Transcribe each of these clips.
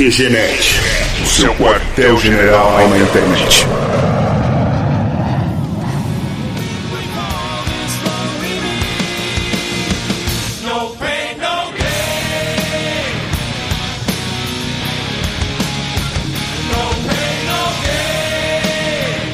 QGNet, o seu quartel-general na internet.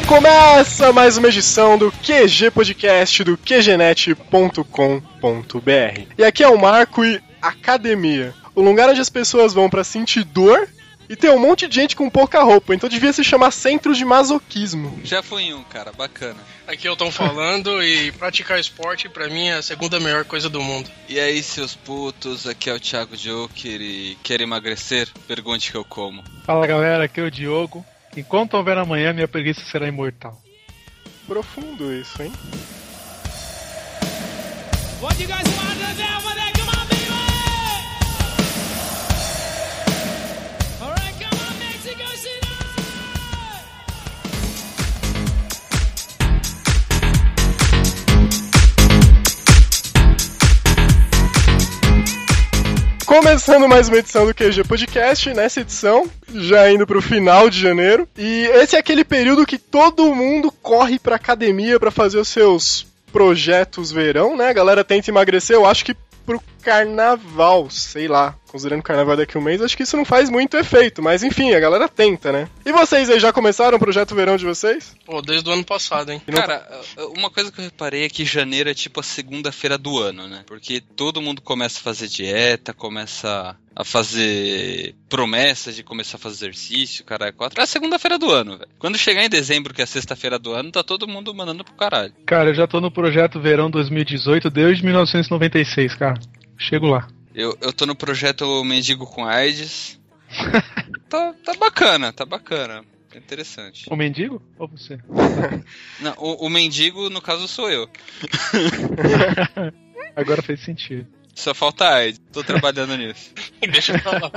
Começa mais uma edição do QG Podcast do QGNet.com.br. E aqui é o Marco e Academia, o lugar onde as pessoas vão para sentir dor e tem um monte de gente com pouca roupa, então devia se chamar Centro de Masoquismo. Já fui em um, cara, bacana. Aqui eu tô falando e praticar esporte pra mim é a segunda melhor coisa do mundo. E aí, seus putos, aqui é o Thiago Joker e quer emagrecer? Pergunte que eu como. Fala galera, aqui é o Diogo. Enquanto houver amanhã, minha preguiça será imortal. Profundo isso, hein? What you guys want to do Começando mais uma edição do QG Podcast, nessa edição, já indo pro final de janeiro. E esse é aquele período que todo mundo corre pra academia pra fazer os seus projetos verão, né? A galera tenta emagrecer, eu acho que pro carnaval, sei lá. Considerando que o carnaval é daqui a um mês, acho que isso não faz muito efeito, mas enfim, a galera tenta, né? E vocês aí, já começaram o projeto verão de vocês? Pô, desde o ano passado, hein? Não Cara, uma coisa que eu reparei é que janeiro é tipo a segunda-feira do ano, né? Porque todo mundo começa a fazer dieta, começa a fazer promessas de começar a fazer exercício, cara, é quatro. É a segunda-feira do ano, velho. Quando chegar em dezembro, que é a sexta-feira do ano, tá todo mundo mandando pro caralho. Cara, eu já tô no projeto Verão 2018 desde 1996, cara. Chego lá. Eu, eu tô no projeto Mendigo com AIDS. tá, tá bacana, tá bacana. É interessante. O mendigo? Ou você? Não, o, o mendigo, no caso, sou eu. Agora fez sentido. Só falta AIDS. Tô trabalhando nisso. Deixa eu falar.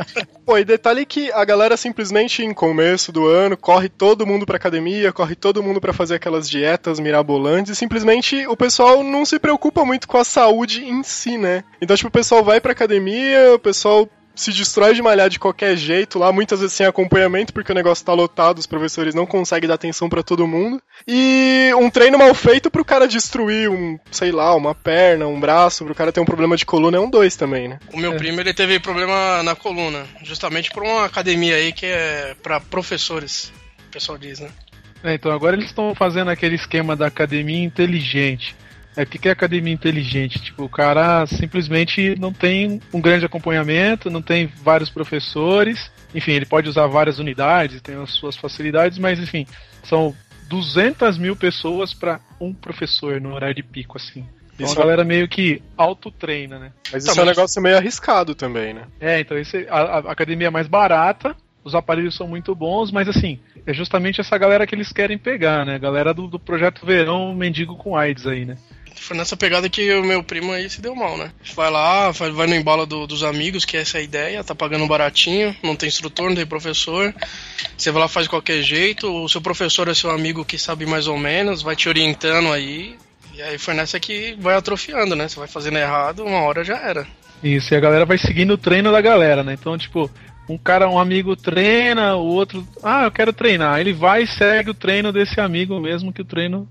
Pô, e detalhe que a galera simplesmente em começo do ano corre todo mundo pra academia, corre todo mundo pra fazer aquelas dietas mirabolantes e simplesmente o pessoal não se preocupa muito com a saúde em si, né? Então, tipo, o pessoal vai pra academia, o pessoal se destrói de malhar de qualquer jeito lá, muitas vezes sem acompanhamento, porque o negócio tá lotado, os professores não conseguem dar atenção pra todo mundo. E um treino mal feito pro cara destruir um, sei lá, uma perna, um braço, pro cara ter um problema de coluna é um dois também, né? O meu primo, ele teve problema na coluna, justamente por uma academia aí que é pra professores, o pessoal diz, né? É, então agora eles estão fazendo aquele esquema da academia inteligente. É, o que que é academia inteligente? Tipo, o cara simplesmente não tem um grande acompanhamento, não tem vários professores. Enfim, ele pode usar várias unidades, tem as suas facilidades, mas enfim, são 200 mil pessoas para um professor no horário de pico, assim. Então Isso a galera meio que autotreina, né? Mas Tá, isso é um mas- negócio meio arriscado também, né? É, então esse, a, a academia é mais barata, os aparelhos são muito bons, mas assim, é justamente essa galera que eles querem pegar, né? A galera do, do projeto Verão Mendigo com AIDS aí, né? Foi nessa pegada que o meu primo aí se deu mal, né? Vai lá, vai, no embalo do- dos amigos, que essa é a ideia, tá pagando baratinho, não tem instrutor, não tem professor. Você vai lá, faz de qualquer jeito, o seu professor é seu amigo que sabe mais ou menos, vai te orientando aí. E aí foi nessa que vai atrofiando, né? Você vai fazendo errado, uma hora já era. Isso, e a galera vai seguindo o treino da galera, né? Então, tipo, um cara, um amigo treina, o outro, ah, eu quero treinar. Ele vai e segue o treino desse amigo, mesmo que o treino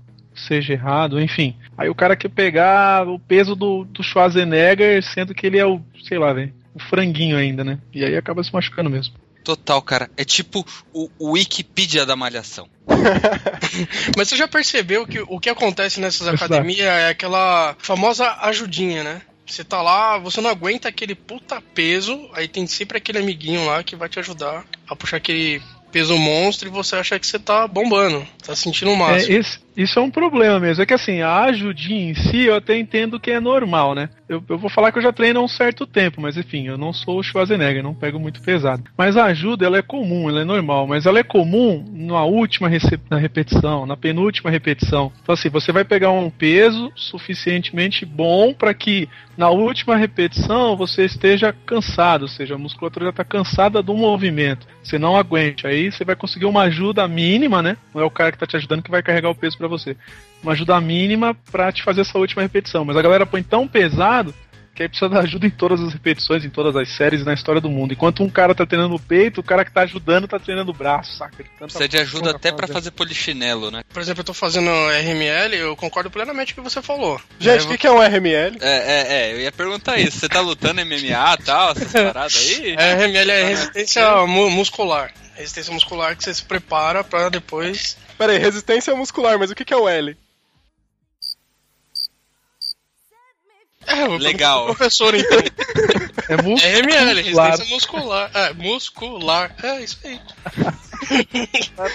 seja errado, enfim. Aí o cara quer pegar o peso do, do Schwarzenegger, sendo que ele é o, sei lá, velho, o franguinho ainda, né? E aí acaba se machucando mesmo. Total, cara. É tipo o, o Wikipedia da malhação. Mas você já percebeu que o que acontece nessas academias é aquela famosa ajudinha, né? Você tá lá, você não aguenta aquele puta peso, aí tem sempre aquele amiguinho lá que vai te ajudar a puxar aquele peso monstro e você acha que você tá bombando, tá sentindo o É, máximo. esse- isso é um problema mesmo. É que assim, a ajudinha em si eu até entendo que é normal, né? Eu, eu vou falar que eu já treino há um certo tempo, mas enfim, eu não sou o Schwarzenegger, não pego muito pesado. Mas a ajuda, ela é comum, ela é normal, mas ela é comum na última na repetição, na penúltima repetição. Então assim, você vai pegar um peso suficientemente bom para que na última repetição você esteja cansado, ou seja, a musculatura já está cansada do movimento. Você não aguente. Aí você vai conseguir uma ajuda mínima, né? Não é o cara que está te ajudando que vai carregar o peso para você. Uma ajuda mínima para te fazer essa última repetição. Mas a galera põe tão pesado que aí precisa da ajuda em todas as repetições, em todas as séries na história do mundo. Enquanto um cara tá treinando o peito, o cara que tá ajudando tá treinando o braço, saca? Precisa de ajuda até pra fazer. polichinelo, né? Por exemplo, eu tô fazendo RML, eu concordo plenamente com o que você falou. Gente, É, o que, que é um RML? É, é, é, eu ia perguntar isso. Você tá lutando MMA e tal, essas paradas aí? É, RML é resistência mu- muscular. Resistência muscular que você se prepara pra depois. Pera aí, resistência muscular, mas o que, que é o L? É, eu Legal. Professor, então. É. É RML, muscular. resistência muscular. É, muscular. É isso aí.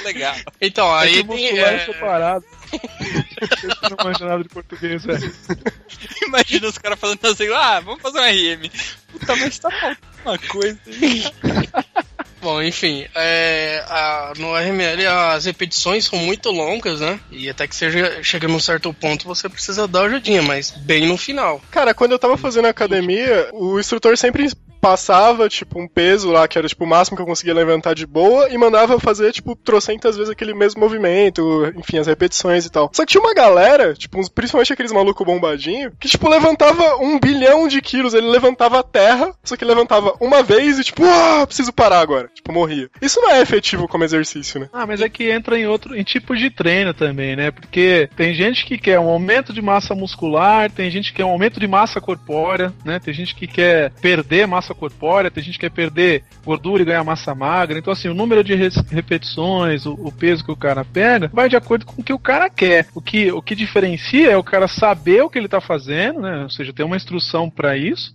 Legal. Então, É aí que tem. muscular é é, separado. Você não manja nada de português, velho. Imagina os caras falando assim, ah, vamos fazer um RM. Puta, mas tá faltando uma coisa aí. Bom, enfim, é, a- no RML as repetições são muito longas, né? E até que seja, chega num certo ponto você precisa dar ajudinha, mas bem no final. Cara, quando eu tava fazendo academia, o instrutor sempre passava, tipo, um peso lá, que era, tipo, o máximo que eu conseguia levantar de boa, e mandava fazer, tipo, trocentas vezes aquele mesmo movimento, enfim, as repetições e tal. Só que tinha uma galera, tipo, uns- principalmente aqueles malucos bombadinho, que, tipo, levantava um bilhão de quilos, ele levantava a terra, só que levantava uma vez e, tipo, ah, preciso parar agora. Tipo, morria. Isso não é efetivo como exercício, né? Ah, mas é que entra em outro em tipo de treino também, né? Porque tem gente que quer um aumento de massa muscular, tem gente que quer um aumento de massa corpórea, né? Tem gente que quer perder massa corpórea, tem gente que quer perder gordura e ganhar massa magra. Então, assim, o número de repetições, o, o peso que o cara pega, vai de acordo com o que o cara quer. O que, o que diferencia é o cara saber o que ele tá fazendo, né? Ou seja, ter uma instrução pra isso,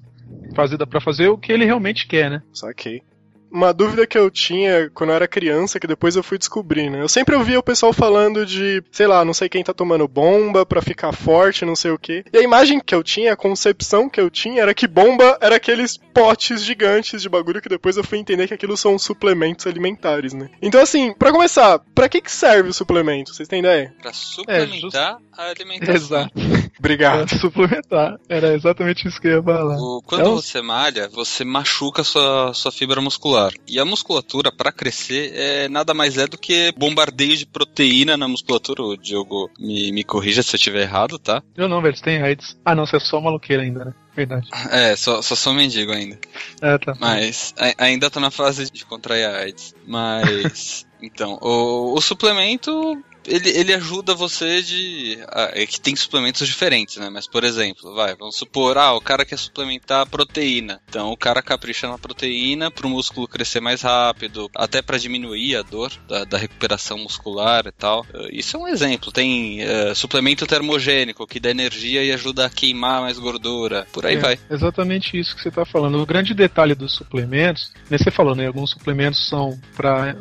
fazer, para fazer o que ele realmente quer, né? Saquei. Uma dúvida que eu tinha quando eu era criança, que depois eu fui descobrir, né? Eu sempre ouvia o pessoal falando de, sei lá, não sei quem tá tomando bomba pra ficar forte, não sei o quê. E a imagem que eu tinha, a concepção que eu tinha, era que bomba era aqueles potes gigantes de bagulho que depois eu fui entender que aquilo são suplementos alimentares, né? Então, assim, pra começar, pra que que serve o suplemento? Vocês têm ideia? Pra suplementar a alimentação. Exato. Obrigado. Pra suplementar. Era exatamente isso que eu ia falar. O- quando Então- você malha, você machuca a sua, sua fibra muscular. E a musculatura, pra crescer, é nada mais é do que bombardeio de proteína na musculatura. O Diogo me, me corrija se eu estiver errado, tá? Eu não, velho, você tem AIDS. Ah, não, você é só maluqueiro ainda, né? Verdade. É, só, só sou mendigo ainda. É, tá. Mas a- ainda tô na fase de contrair a AIDS. Mas. Então, o, o suplemento. Ele, ele ajuda você de. ah, É que tem suplementos diferentes, né? Mas, por exemplo, vai, vamos supor, ah, o cara quer suplementar proteína. Então o cara capricha na proteína pro músculo crescer mais rápido, até pra diminuir a dor da, da recuperação muscular e tal. Eh, Isso é um exemplo. Tem eh, suplemento termogênico, que dá energia e ajuda a queimar mais gordura. Por aí É, vai. Exatamente isso que você está falando. O grande detalhe dos suplementos, né, você falou, né? Alguns suplementos são para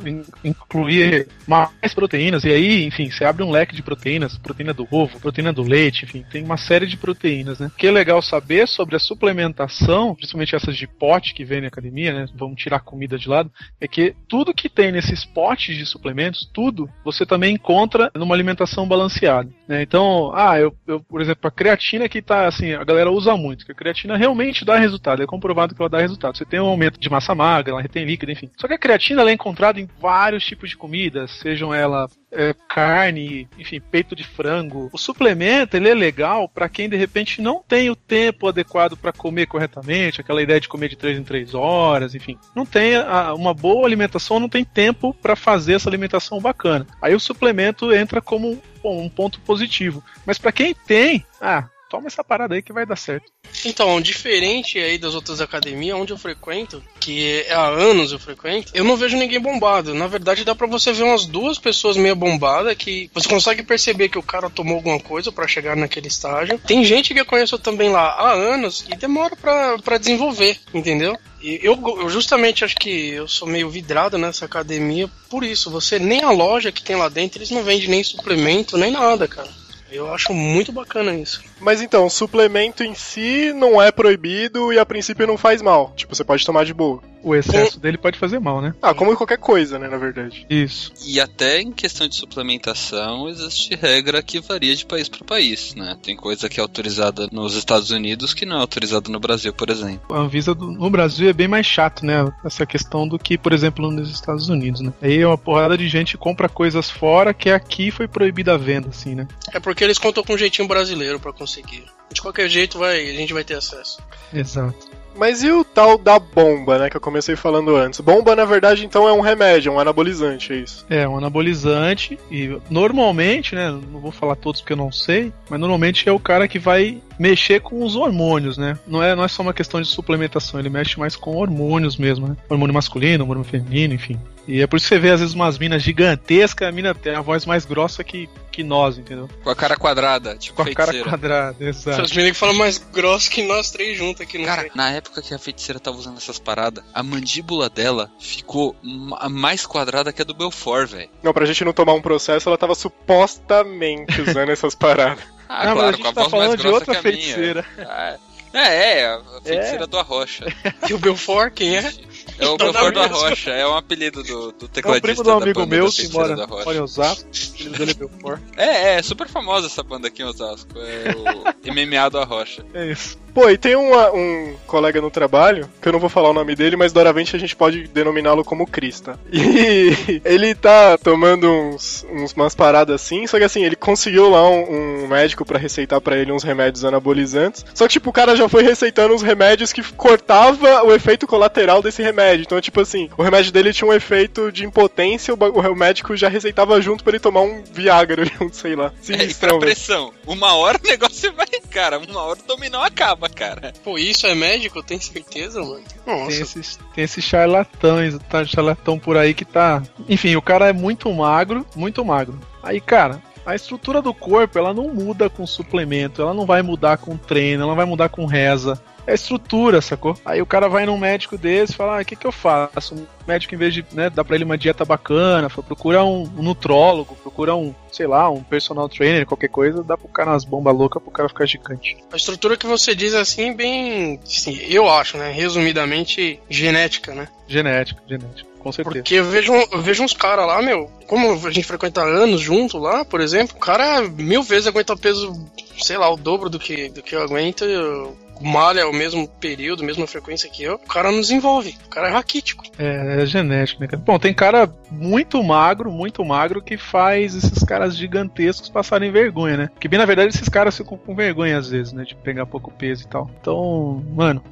incluir mais proteínas, e aí, enfim, você abre um leque de proteínas, proteína do ovo, proteína do leite, enfim, tem uma série de proteínas, né? O que é legal saber sobre a suplementação, principalmente essas de pote que vem na academia, né? Vamos tirar comida de lado, é que tudo que tem nesses potes de suplementos, tudo, você também encontra numa alimentação balanceada. Né? Então, ah, eu, eu, por exemplo, a creatina que tá assim, a galera usa muito, que a creatina realmente dá resultado, é comprovado que ela dá resultado. Você tem um aumento de massa magra, ela retém líquido, enfim. Só que a creatina ela é encontrada em vários tipos de comidas, sejam ela é, carne, enfim, peito de frango. O suplemento ele é legal para quem de repente não tem o tempo adequado para comer corretamente, aquela ideia de comer de 3 em 3 horas, enfim. Não tem a- uma boa alimentação, não tem tempo para fazer essa alimentação bacana. Aí o suplemento entra como um ponto positivo. Mas para quem tem, ah, toma essa parada aí que vai dar certo. Então, diferente aí das outras academias onde eu frequento, que há anos eu frequento, eu não vejo ninguém bombado. Na verdade, dá pra você ver umas duas pessoas meio bombadas que você consegue perceber que o cara tomou alguma coisa pra chegar naquele estágio. Tem gente que eu conheço também lá há anos e demora pra desenvolver, entendeu? Eu, eu justamente acho que eu sou meio vidrado nessa academia por isso. Você nem a loja que tem lá dentro, eles não vendem nem suplemento, nem nada, cara. Eu acho muito bacana isso. Mas então, suplemento em si não é proibido e a princípio não faz mal. Tipo, você pode tomar de boa. O excesso dele pode fazer mal, né? Ah, como qualquer coisa, né, na verdade. Isso. E até em questão de suplementação, existe regra que varia de país para país, né? Tem coisa que é autorizada nos Estados Unidos que não é autorizada no Brasil, por exemplo. A Anvisa do- no Brasil é bem mais chato, né? Essa questão do que, por exemplo, nos Estados Unidos, né? Aí uma porrada de gente compra coisas fora que aqui foi proibida a venda, assim, né? É porque eles contam com um jeitinho brasileiro pra conseguir. De qualquer jeito, vai, a gente vai ter acesso. Exato. Mas e o tal da bomba, né, que eu comecei falando antes? Bomba, na verdade, então é um remédio, um anabolizante, é isso. É, um anabolizante e normalmente, né, não vou falar todos porque eu não sei, mas normalmente é o cara que vai mexer com os hormônios, né? Não é, não é só uma questão de suplementação, ele mexe mais com hormônios mesmo, né? Hormônio masculino, hormônio feminino, enfim. E é por isso que você vê às vezes umas minas gigantescas, a mina tem a voz mais grossa que, que nós, entendeu? Com a cara quadrada, tipo Com a cara feiticeira. quadrada, exato. Essas meninas que falam mais grosso que nós três juntos aqui no Cara, na época que a feiticeira tava usando essas paradas, a mandíbula dela ficou ma- mais quadrada que a do Belfort, velho. Não, pra gente não tomar um processo, ela tava supostamente usando essas paradas. Ah, Não, mas claro, a gente com a tá voz mais falando de grossa outra que a minha. feiticeira. Ah, É, é, a feiticeira do Arrocha. E o Belfort, quem é? É o Então Belfort do. Arrocha, é um apelido do, do É o tecladista primo do da amigo banda meu que Feiticeira mora, do Arrocha. mora em Osasco. O filho dele é Belfort. É, é, super famosa essa banda aqui em Osasco. É o MMA do Arrocha. É isso. Pô, e tem uma- um colega no trabalho, que eu não vou falar o nome dele, mas doravante a gente pode denominá-lo como Krista. E ele tá tomando uns, uns- umas paradas assim, só que assim, ele conseguiu lá um, um médico pra receitar pra ele uns remédios anabolizantes. Só que, tipo, o cara já foi receitando uns remédios que cortava o efeito colateral desse remédio. Então, tipo assim, o remédio dele tinha um efeito de impotência, o, o médico já receitava junto pra ele tomar um Viagra, um, sei lá. É, e pra pressão. Uma hora o negócio vai, cara. Uma hora o dominó acaba, cara. Pô, isso é médico? Tem certeza, mano? Tem Nossa. esses, tem esses charlatães, tá, charlatão por aí que tá. Enfim, o cara é muito magro, muito magro. Aí, cara, a estrutura do corpo ela não muda com suplemento, ela não vai mudar com treino, ela não vai mudar com reza. É estrutura, sacou? Aí o cara vai num médico desse e fala: ah, o que, que eu faço? O médico, em vez de né, dar pra ele uma dieta bacana, fala, procura um, um nutrólogo, procura um, sei lá, um personal trainer, qualquer coisa, dá pro cara umas bombas loucas pro cara ficar gigante. A estrutura que você diz assim, bem. Assim, eu acho, né? Resumidamente, genética, né? Genética, genética, com certeza. Porque eu vejo, eu vejo uns caras lá, meu, como a gente frequenta anos junto lá, por exemplo, o cara mil vezes aguenta peso, sei lá, o dobro do que, do que eu aguento. Eu malha o mesmo período, mesma frequência que eu, o cara não desenvolve. O cara é raquítico. É, é genético, né? Bom, tem cara muito magro, muito magro, que faz esses caras gigantescos passarem vergonha, né? Que bem na verdade esses caras ficam com vergonha às vezes, né? De pegar pouco peso e tal. Então, mano,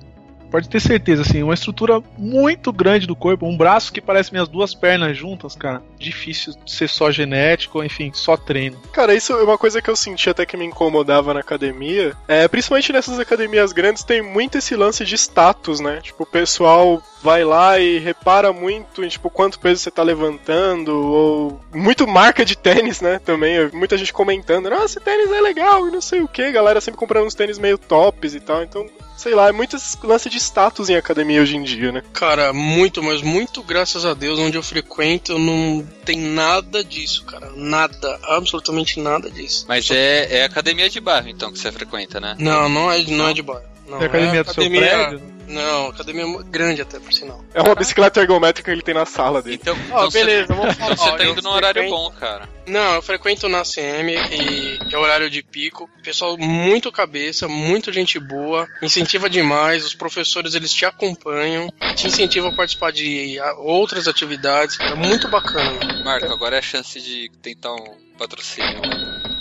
pode ter certeza, assim, uma estrutura muito grande do corpo, um braço que parece minhas duas pernas juntas, cara. Difícil de ser só genético, enfim, só treino. Cara, isso é uma coisa que eu senti até que me incomodava na academia. É, principalmente nessas academias grandes, tem muito esse lance de status, né? Tipo, o pessoal vai lá e repara muito em tipo quanto peso você tá levantando ou muito marca de tênis, né? Também muita gente comentando, nossa, tênis é legal e não sei o que, galera sempre comprando uns tênis meio tops e tal. Então, sei lá, é muito lance de status em academia hoje em dia, né? Cara, muito, mas muito graças a Deus, onde eu frequento, não tem nada disso, cara. Nada, absolutamente nada disso. Mas é, é academia de bairro, então, que você frequenta, né? Não, não é, não é de bairro. Não, É academia do seu prédio? Não, academia grande até, por sinal. É uma bicicleta ergométrica que ele tem na sala dele. Então, Ó, então beleza, você, vamos falar. então você tá indo num horário frequento- bom, cara. Não, eu frequento na CM e é horário de pico. Pessoal muito cabeça, muito gente boa, incentiva demais. Os professores eles te acompanham, te incentivam a participar de outras atividades. É muito bacana. Marco, agora é a chance de tentar um patrocínio.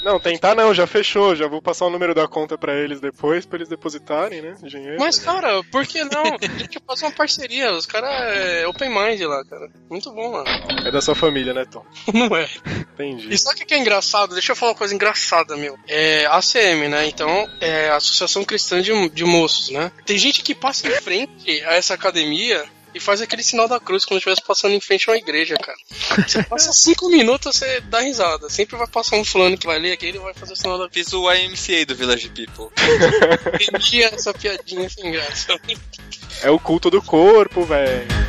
Não, tentar não, já fechou, já vou passar o número da conta pra eles depois, pra eles depositarem, né? Dinheiro. Mas, cara, por que não? A gente faz uma parceria. Os caras é open mind lá, cara. Muito bom, mano. É da sua família, né, Tom? Não é. Entendi. E sabe o que é engraçado? Deixa eu falar uma coisa engraçada, meu. É ACM, né? Então, é a Associação Cristã de, de Moços, né? Tem gente que passa em frente a essa academia e faz aquele sinal da cruz como se estivesse passando em frente a uma igreja, cara. Você passa cinco minutos, você dá risada. Sempre vai passar um fulano que vai ler aquele e vai fazer o sinal da cruz. Fiz o YMCA do Village People. Entendi essa piadinha sem graça. É o culto do corpo, velho.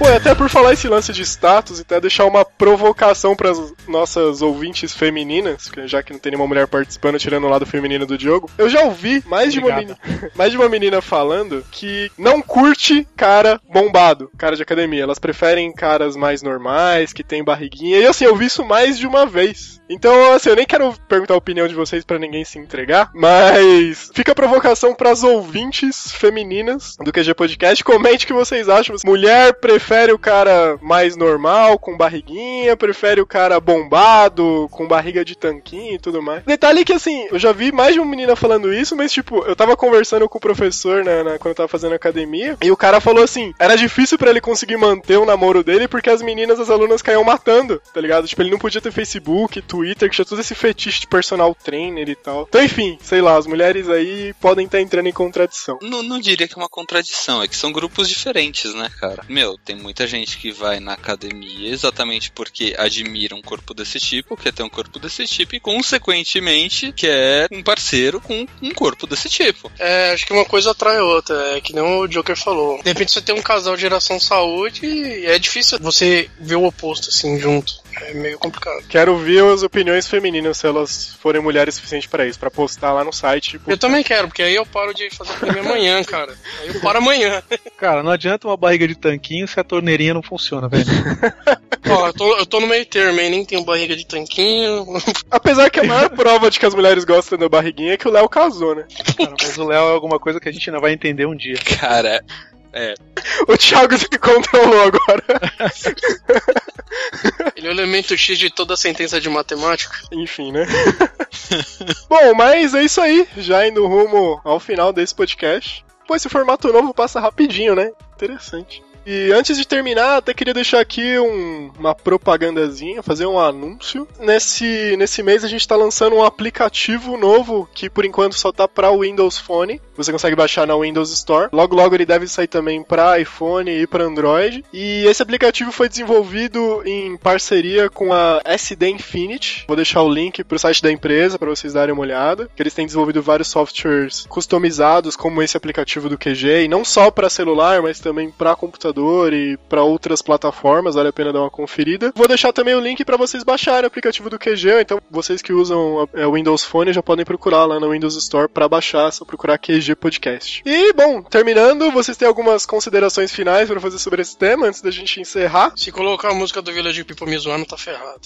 Pô, e até por falar esse lance de status e até deixar uma provocação para nossas ouvintes femininas, já que não tem nenhuma mulher participando, tirando o lado feminino do Diogo, eu já ouvi mais de, uma menina, mais de uma menina falando que não curte cara bombado, cara de academia. Elas preferem caras mais normais, que tem barriguinha. E assim, eu vi isso mais de uma vez. Então, assim, eu nem quero perguntar a opinião de vocês pra ninguém se entregar, mas fica a provocação pras ouvintes femininas do QG Podcast. Comente o que vocês acham. Mulher prefere o cara mais normal, com barriguinha, prefere o cara bombado, com barriga de tanquinho e tudo mais. Detalhe que, assim, eu já vi mais de uma menina falando isso, mas, tipo, eu tava conversando com o professor, né, na- quando eu tava fazendo academia, e o cara falou assim, era difícil pra ele conseguir manter o namoro dele porque as meninas, as alunas caíam matando, tá ligado? Tipo, ele não podia ter Facebook, Twitter, que tinha todo esse fetiche de personal trainer e tal. Então, enfim, sei lá, as mulheres aí podem estar entrando em contradição. Não, não diria que é uma contradição, é que são grupos diferentes, né, cara? Meu, tem muita gente que vai na academia exatamente porque admira um corpo desse tipo, quer ter um corpo desse tipo e, consequentemente, quer um parceiro com um corpo desse tipo. É, acho que uma coisa atrai outra, é que nem o Joker falou. De repente você tem um casal de geração saúde e é difícil você ver o oposto assim junto. É meio complicado. Quero ver as opiniões femininas se elas forem mulheres suficientes pra isso, pra postar lá no site. Tipo, Eu também quero, porque aí eu paro de fazer academia amanhã, cara. Aí eu paro amanhã. Cara, não adianta uma barriga de tanquinho se a torneirinha não funciona, velho. Ó, eu tô, eu tô no meio termo, hein? Nem tenho barriga de tanquinho. Apesar que a maior prova de que as mulheres gostam da barriguinha é que o Léo casou, né? Cara, mas o Léo é alguma coisa que a gente ainda vai entender um dia. Cara, O Thiago se controlou agora. Ele é o elemento X de toda a sentença de matemática. Enfim, né? Bom, mas é isso aí. Já indo rumo ao final desse podcast. Pô, esse formato novo passa rapidinho, né? Interessante. E antes de terminar, até queria deixar aqui um- uma propagandazinha, fazer um anúncio. Nesse, nesse mês a gente tá lançando um aplicativo novo que por enquanto só tá para o Windows Phone. Você consegue baixar na Windows Store. Logo logo ele deve sair também para iPhone e para Android. E esse aplicativo foi desenvolvido em parceria com a SD Infinity. Vou deixar o link pro site da empresa para vocês darem uma olhada. Que eles têm desenvolvido vários softwares customizados, como esse aplicativo do QG, e não só para celular, mas também para computador e para outras plataformas. Vale a pena dar uma conferida. Vou deixar também o link para vocês baixarem o aplicativo do QG. Então, vocês que usam é, o Windows Phone já podem procurar lá no Windows Store para baixar, é só procurar QG Podcast. E, bom, terminando, vocês têm algumas considerações finais para fazer sobre esse tema antes da gente encerrar? Se colocar a música do Village People me zoando, tá ferrado.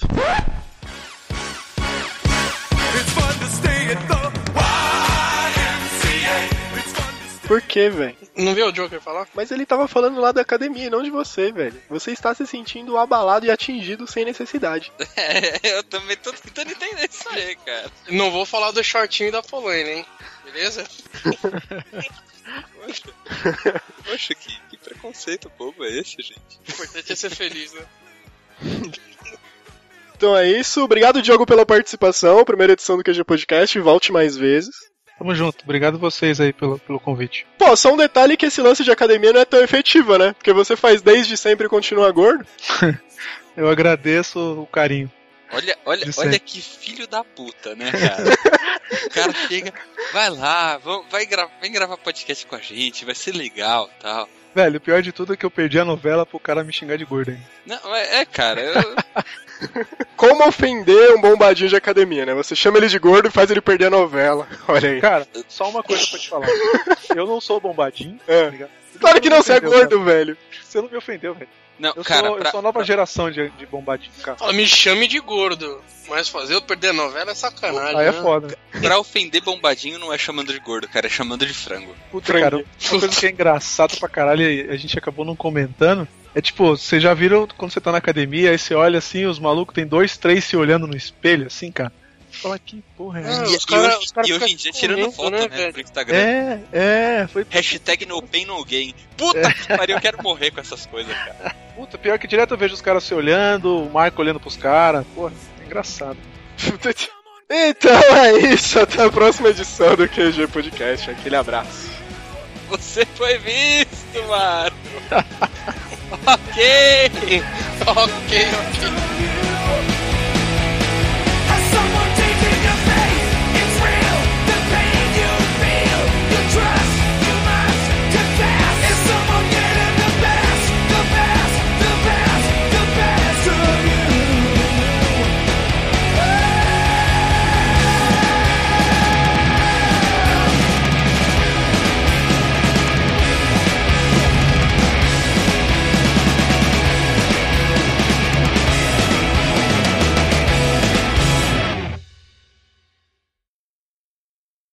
Por quê, velho? Não viu o Joker falar? Mas ele tava falando lá da academia, não de você, velho. Você está se sentindo abalado e atingido sem necessidade. é, eu também tô tentando entender isso aí, cara. Não vou falar do shortinho da Polônia, hein? Beleza? Poxa, que, que preconceito bobo é esse, gente? O importante é ser feliz, né? Então é isso. Obrigado, Diogo, pela participação. Primeira edição do QG Podcast. Volte mais vezes. Tamo junto. Obrigado vocês aí pelo, pelo convite. Pô, só um detalhe que esse lance de academia não é tão efetivo, né? Porque você faz desde sempre e continua gordo. Eu agradeço o carinho. Olha, olha, olha que filho da puta, né, cara? o cara chega, vai lá, vamos, vai, gra vem gravar podcast com a gente, vai ser legal tal. Velho, o pior de tudo é que eu perdi a novela pro cara me xingar de gordo ainda. Não, é, é, cara, eu, Como ofender um bombadinho de academia, né? Você chama ele de gordo e faz ele perder a novela. Olha aí. Cara, só uma coisa pra te falar. Eu não sou bombadinho, É. tá ligado? Claro que não, você é gordo, velho. Você não me ofendeu, velho. Não, Eu, cara, sou, pra, eu sou a nova geração de, de bombadinho, cara. Fala, me chame de gordo. Mas fazer eu perder a novela é sacanagem. Aí é né? foda. pra ofender bombadinho não é chamando de gordo, cara, é chamando de frango. Puta, Frango. cara, uma coisa que é engraçada pra caralho e a gente acabou não comentando. É tipo, vocês já viram quando você tá na academia, aí você olha assim, os malucos tem dois, três se olhando no espelho, assim, cara. Você fala, que porra é Ah, e, os e cara- hoje, cara e hoje em dia tirando foto, né, né, pro Instagram. É, é, foi Hashtag no pain no gain. Puta que pariu, eu quero morrer com essas coisas, cara. puta, pior que direto eu vejo os caras se olhando, o Marco olhando pros caras, porra, é engraçado. Então é isso. Até a próxima edição do QG Podcast. Aquele abraço. Você foi visto, mano. ok. ok, ok.